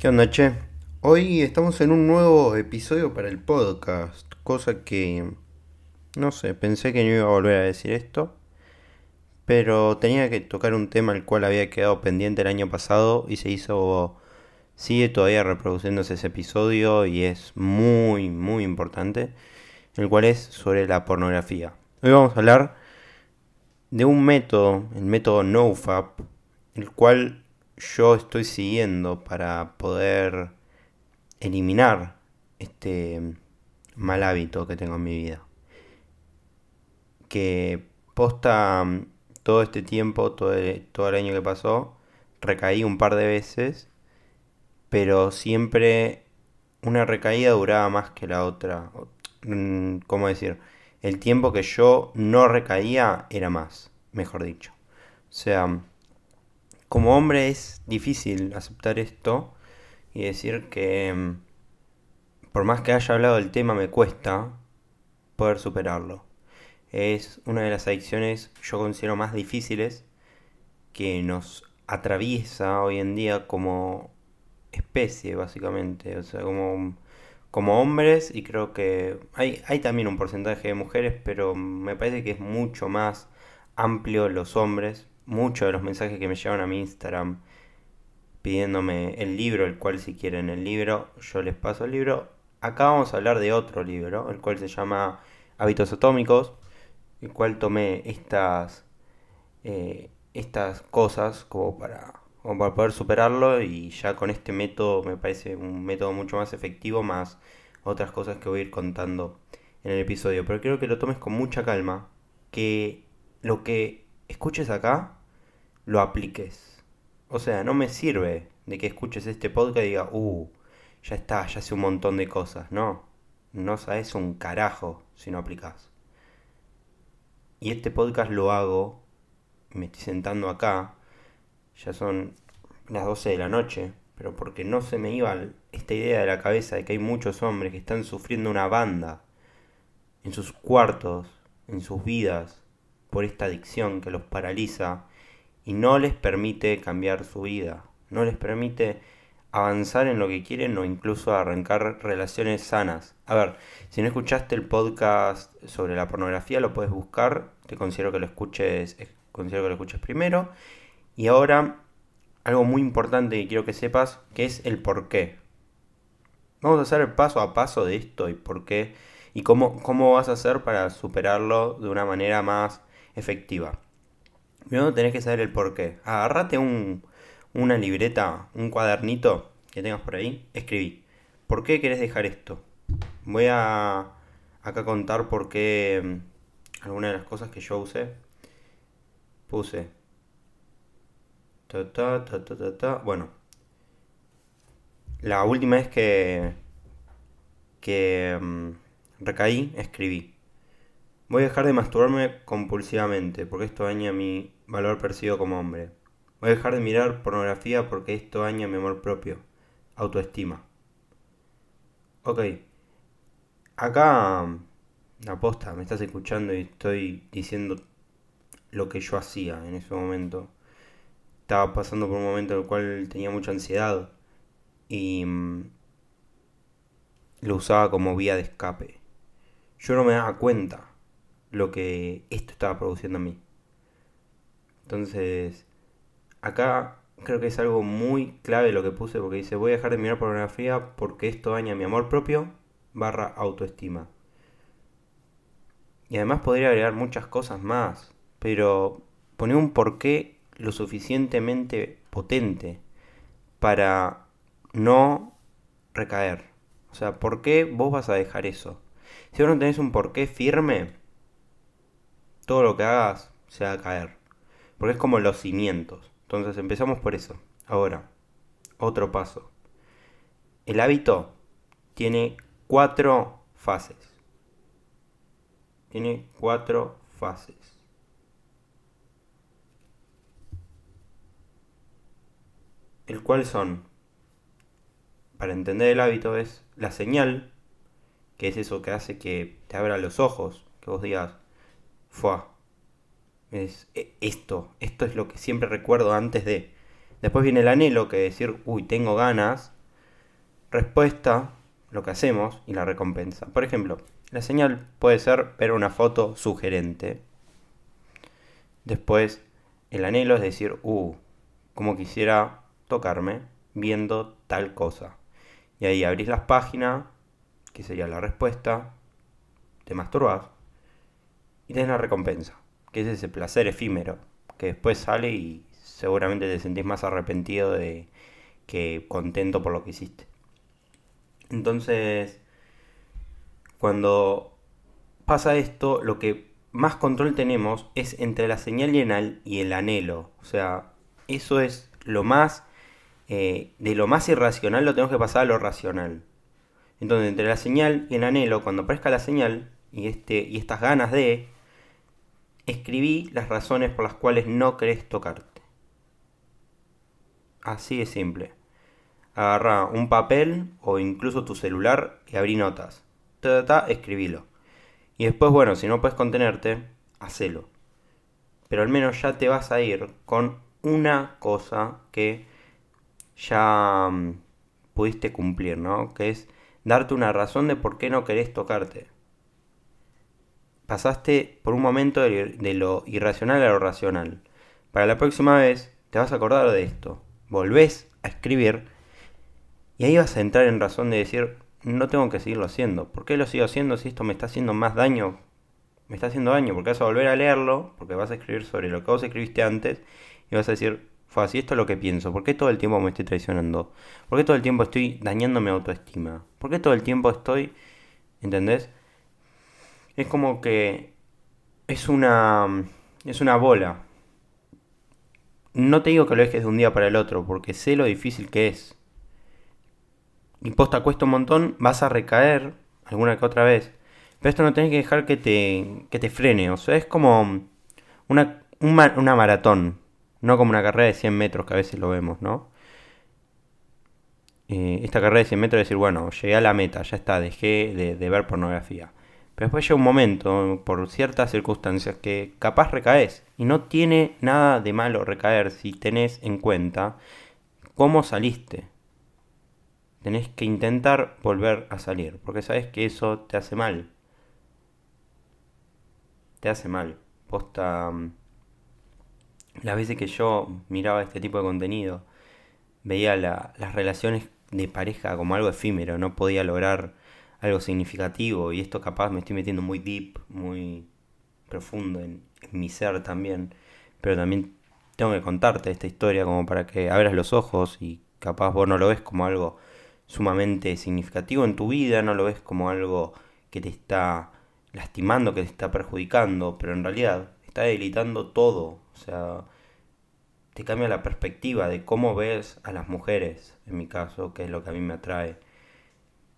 ¿Qué onda, che? Hoy estamos en un nuevo episodio para el podcast, cosa que, no sé, pensé que no iba a volver a decir esto, pero tenía que tocar un tema el cual había quedado pendiente el año pasado y se hizo, sigue todavía reproduciéndose ese episodio y es muy, muy importante, el cual es sobre la pornografía. Hoy vamos a hablar de un método, el método NoFap, el cual yo estoy siguiendo para poder eliminar este mal hábito que tengo en mi vida. Que posta todo este tiempo, todo el, todo el año que pasó, recaí un par de veces, pero siempre una recaída duraba más que la otra. Mm, ¿Cómo decir? El tiempo que yo no recaía era más, mejor dicho. O sea, como hombre es difícil aceptar esto y decir que mm, por más que haya hablado del tema me cuesta poder superarlo. Es una de las adicciones yo considero más difíciles que nos atraviesa hoy en día como especie básicamente, o sea, como, como hombres y creo que hay, hay también un porcentaje de mujeres, pero me parece que es mucho más amplio los hombres muchos de los mensajes que me llevan a mi Instagram pidiéndome el libro, el cual si quieren el libro, yo les paso el libro. Acá vamos a hablar de otro libro, el cual se llama Hábitos Atómicos, el cual tomé estas, eh, estas cosas como para, como para poder superarlo y ya con este método me parece un método mucho más efectivo, más otras cosas que voy a ir contando en el episodio. Pero quiero que lo tomes con mucha calma, que lo que escuches acá lo apliques. O sea, no me sirve de que escuches este podcast y digas, uh, ya está, ya sé un montón de cosas. No, no sabes un carajo si no aplicas. Y este podcast lo hago, me estoy sentando acá, ya son las 12 de la noche, pero porque no se me iba esta idea de la cabeza de que hay muchos hombres que están sufriendo una banda en sus cuartos, en sus vidas, por esta adicción que los paraliza y no les permite cambiar su vida, no les permite avanzar en lo que quieren o incluso arrancar relaciones sanas. A ver, si no escuchaste el podcast sobre la pornografía, lo puedes buscar, te considero que lo escuches, eh, considero que lo escuches primero. Y ahora, algo muy importante que quiero que sepas, que es el por qué. Vamos a hacer el paso a paso de esto y por qué y cómo, cómo vas a hacer para superarlo de una manera más efectiva. Primero tenés que saber el por qué. Agarrate un, una libreta, un cuadernito que tengas por ahí, escribí. ¿Por qué querés dejar esto? Voy a acá contar por qué mm, algunas de las cosas que yo usé. Puse. Ta, ta, ta, ta, ta, Bueno. La última vez que, que mm, recaí, escribí. Voy a dejar de masturbarme compulsivamente porque esto daña mi valor percibido como hombre. Voy a dejar de mirar pornografía porque esto daña mi amor propio, autoestima. Ok. Acá, aposta, me estás escuchando y estoy diciendo lo que yo hacía en ese momento. Estaba pasando por un momento en el cual tenía mucha ansiedad y mm, lo usaba como vía de escape. Yo no me daba cuenta lo que esto estaba produciendo a mí. Entonces, acá creo que es algo muy clave lo que puse porque dice voy a dejar de mirar pornografía porque esto daña mi amor propio barra autoestima. Y además podría agregar muchas cosas más, pero poner un porqué lo suficientemente potente para no recaer. O sea, ¿por qué vos vas a dejar eso? Si vos no tenés un porqué firme, todo lo que hagas se va a caer. Porque es como los cimientos. Entonces empezamos por eso. Ahora, otro paso. El hábito tiene cuatro fases. Tiene cuatro fases. El cual son, para entender el hábito, es la señal, que es eso que hace que te abra los ojos, que vos digas, fue es e, esto, esto es lo que siempre recuerdo antes de. Después viene el anhelo, que decir, uy, tengo ganas. respuesta, lo que hacemos y la recompensa. Por ejemplo, la señal puede ser ver una foto sugerente. Después, el anhelo es decir, uh, como quisiera tocarme viendo tal cosa. Y ahí abrís las páginas, que sería la respuesta, te masturbas y tenés la recompensa, que es ese placer efímero, que después sale y seguramente te sentís más arrepentido de que contento por lo que hiciste. Entonces, cuando pasa esto, lo que más control tenemos es entre la señal el, y el anhelo. O sea, eso es lo más, eh, de lo más irracional lo tenemos que pasar a lo racional. Entonces, entre la señal y el anhelo, cuando aparezca la señal y, este, y estas ganas de, escribí las razones por las cuales no querés tocarte. Así de simple. Agarra un papel o incluso tu celular y abrí notas. Ta, ta, escribilo. Y después, bueno, si no puedes contenerte, hacelo. Pero al menos ya te vas a ir con una cosa que ya mm, pudiste cumplir, ¿no? Que es darte una razón de por qué no querés tocarte. Pasaste por un momento de lo irracional a lo racional. Para la próxima vez te vas a acordar de esto. Volvés a escribir y ahí vas a entrar en razón de decir, no tengo que seguirlo haciendo. ¿Por qué lo sigo haciendo si esto me está haciendo más daño? Me está haciendo daño porque vas a volver a leerlo, porque vas a escribir sobre lo que vos escribiste antes y vas a decir, fue así, esto es lo que pienso. ¿Por qué todo el tiempo me estoy traicionando? ¿Por qué todo el tiempo estoy dañando mi autoestima? ¿Por qué todo el tiempo estoy... ¿Entendés? Es como que es una... Es una bola. No te digo que lo dejes de un día para el otro, porque sé lo difícil que es. Y posta cuesta un montón, vas a recaer alguna que otra vez. Pero esto no tenés que dejar que te, que te frene. O sea, es como una, una maratón. No como una carrera de 100 metros que a veces lo vemos, ¿no? Eh, esta carrera de 100 metros es decir, bueno, llegué a la meta, ya está, dejé de, ver pornografía. Después llega un momento, por ciertas circunstancias, que capaz recaes. Y no tiene nada de malo recaer si tenés en cuenta cómo saliste. Tenés que intentar volver a salir, porque sabes que eso te hace mal. Te hace mal. Posta mm, las veces que yo miraba este tipo de contenido, veía las relaciones de pareja como algo efímero, no podía lograr algo significativo y esto capaz me estoy metiendo muy deep, muy profundo en, mi ser también, pero también tengo que contarte esta historia como para que abras los ojos y capaz vos no lo ves como algo sumamente significativo en tu vida, no lo ves como algo que te está lastimando, que te está perjudicando, pero en realidad está debilitando todo. O sea, te cambia la perspectiva de cómo ves a las mujeres, en mi caso, que es lo que a mí me atrae.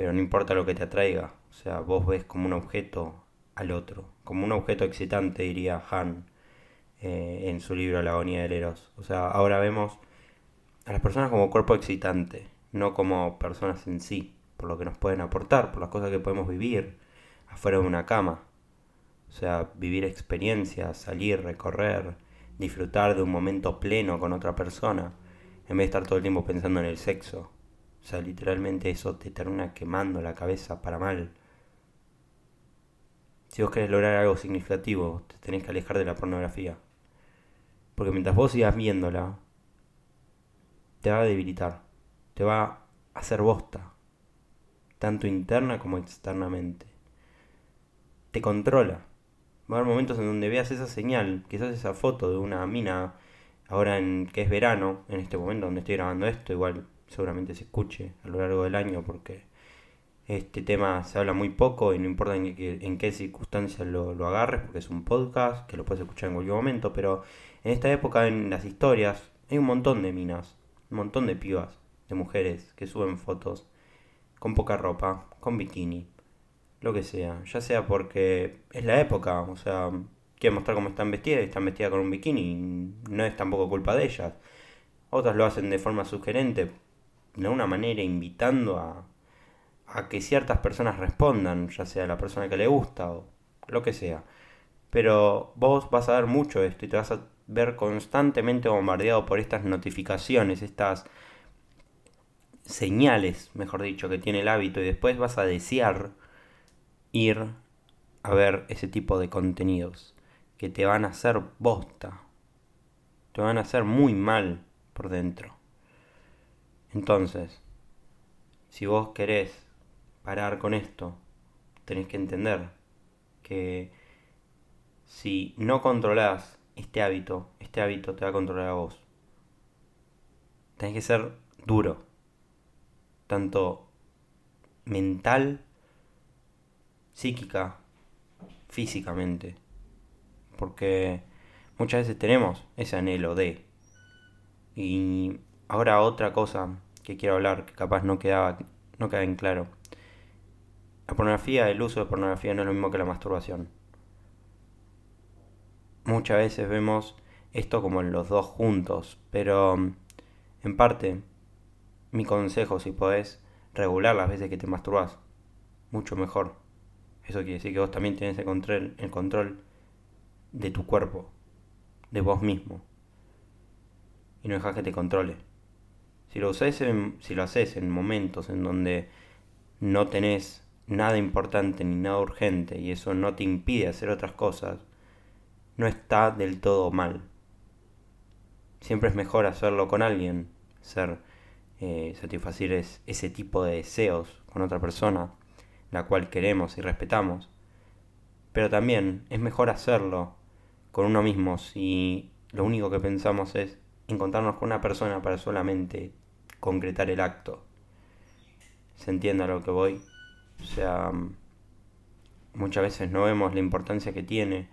Pero no importa lo que te atraiga. O sea, vos ves como un objeto al otro. Como un objeto excitante, diría Han eh, en su libro La agonía del Eros. O sea, ahora vemos a las personas como cuerpo excitante, no como personas en sí, por lo que nos pueden aportar, por las cosas que podemos vivir afuera de una cama. O sea, vivir experiencias, salir, recorrer, disfrutar de un momento pleno con otra persona, en vez de estar todo el tiempo pensando en el sexo. O sea, literalmente eso te termina quemando la cabeza para mal. Si vos querés lograr algo significativo, te tenés que alejar de la pornografía. Porque mientras vos sigas viéndola, te va a debilitar, te va a hacer bosta, tanto interna como externamente. Te controla. Va a haber momentos en donde veas esa señal, quizás esa foto de una mina, ahora en que es verano, en este momento donde estoy grabando esto, igual seguramente se escuche a lo largo del año porque este tema se habla muy poco y no importa en qué, en qué circunstancias lo, lo, agarres, porque es un podcast que lo puedes escuchar en cualquier momento, pero en esta época en las historias hay un montón de minas, un montón de pibas, de mujeres que suben fotos con poca ropa, con bikini, lo que sea, ya sea porque es la época, o sea, quieren mostrar cómo están vestidas y están vestidas con un bikini, no es tampoco culpa de ellas. Otras lo hacen de forma sugerente, de alguna manera invitando a, a que ciertas personas respondan, ya sea la persona que le gusta o lo que sea. Pero vos vas a ver mucho esto y te vas a ver constantemente bombardeado por estas notificaciones, estas señales, mejor dicho, que tiene el hábito y después vas a desear ir a ver ese tipo de contenidos que te van a hacer bosta, te van a hacer muy mal por dentro. Entonces, si vos querés parar con esto, tenés que entender que si no controlás este hábito, este hábito te va a controlar a vos. Tenés que ser duro, tanto mental, psíquica, físicamente. Porque muchas veces tenemos ese anhelo de. Y ahora otra cosa que quiero hablar, que capaz no quedaba, no queda en claro. La pornografía, el uso de pornografía no es lo mismo que la masturbación. Muchas veces vemos esto como los dos juntos, pero en parte, mi consejo si podés regular las veces que te masturbas, mucho mejor. Eso quiere decir que vos también tienes el control, el control de tu cuerpo, de vos mismo. Y no dejas que te controle. Si lo, si lo haces en momentos en donde no tenés nada importante ni nada urgente y eso no te impide hacer otras cosas, no está del todo mal. Siempre es mejor hacerlo con alguien, ser eh, satisfacer ese tipo de deseos con otra persona, la cual queremos y respetamos. Pero también es mejor hacerlo con uno mismo si lo único que pensamos es encontrarnos con una persona para solamente concretar el acto. ¿Se entiende a lo que voy? O sea, muchas veces no vemos la importancia que tiene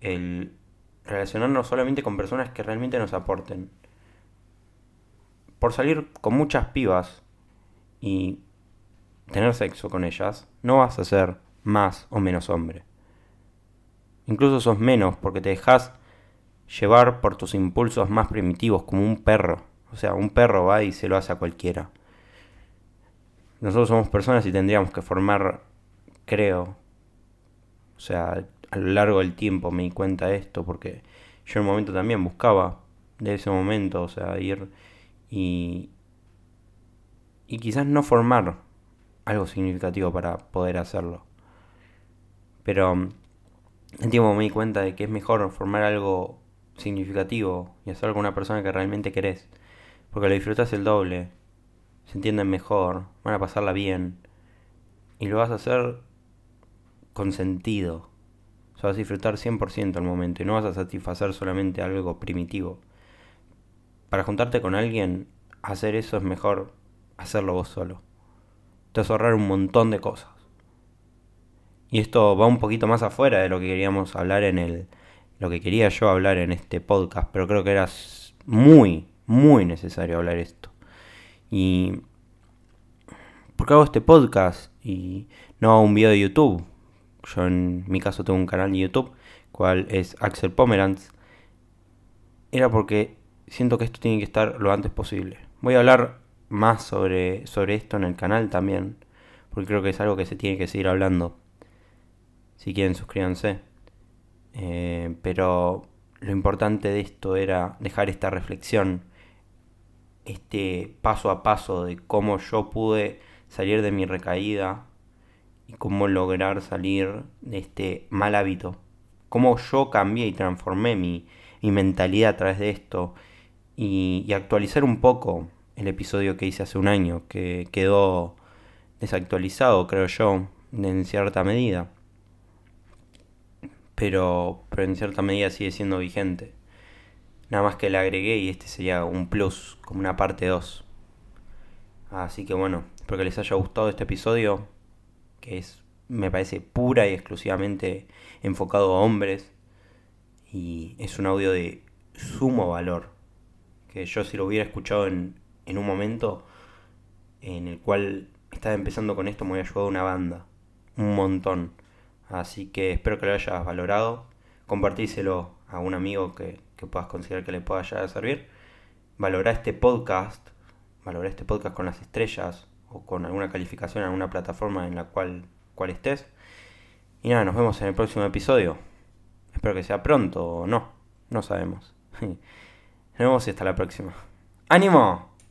el relacionarnos solamente con personas que realmente nos aporten. Por salir con muchas pibas y tener sexo con ellas, no vas a ser más o menos hombre. Incluso sos menos porque te dejas llevar por tus impulsos más primitivos como un perro. O sea, un perro va y se lo hace a cualquiera. Nosotros somos personas y tendríamos que formar, creo, o sea, a lo largo del tiempo me di cuenta de esto porque yo en un momento también buscaba de ese momento, o sea, ir y, y quizás no formar algo significativo para poder hacerlo. Pero en tiempo me di cuenta de que es mejor formar algo significativo y hacerlo con una persona que realmente querés. Porque lo disfrutas el doble, se entienden mejor, van a pasarla bien. Y lo vas a hacer con sentido. O sea, vas a disfrutar 100% el momento y no vas a satisfacer solamente algo primitivo. Para juntarte con alguien, hacer eso es mejor hacerlo vos solo. Te vas a ahorrar un montón de cosas. Y esto va un poquito más afuera de lo que queríamos hablar en el. Lo que quería yo hablar en este podcast, pero creo que era muy, muy necesario hablar esto. Y. ¿Por qué hago este podcast? Y no un video de YouTube. Yo en mi caso tengo un canal de YouTube, cual es Axel Pomerantz. Era porque siento que esto tiene que estar lo antes posible. Voy a hablar más sobre, sobre esto en el canal también, porque creo que es algo que se tiene que seguir hablando. Si quieren, suscríbanse. Eh, pero lo importante de esto era dejar esta reflexión, este paso a paso de cómo yo pude salir de mi recaída y cómo lograr salir de este mal hábito. Cómo yo cambié y transformé mi, mentalidad a través de esto y, y, actualizar un poco el episodio que hice hace un año, que quedó desactualizado, creo yo, en cierta medida pero, pero en cierta medida sigue siendo vigente. Nada más que le agregué y este sería un plus, como una parte 2. Así que bueno, espero que les haya gustado este episodio, que es, me parece, pura y exclusivamente enfocado a hombres. Y es un audio de sumo valor, que yo si lo hubiera escuchado en, en un momento en el cual estaba empezando con esto, me hubiera ayudado una banda. Un montón. Así que espero que lo hayas valorado. Compartíselo a un amigo que, puedas considerar que le pueda servir. Valora este podcast. Valora este podcast con las estrellas o con alguna calificación en alguna plataforma en la cual, cual estés. Y nada, nos vemos en el próximo episodio. Espero que sea pronto o no. No sabemos. Nos vemos y hasta la próxima. ¡Ánimo!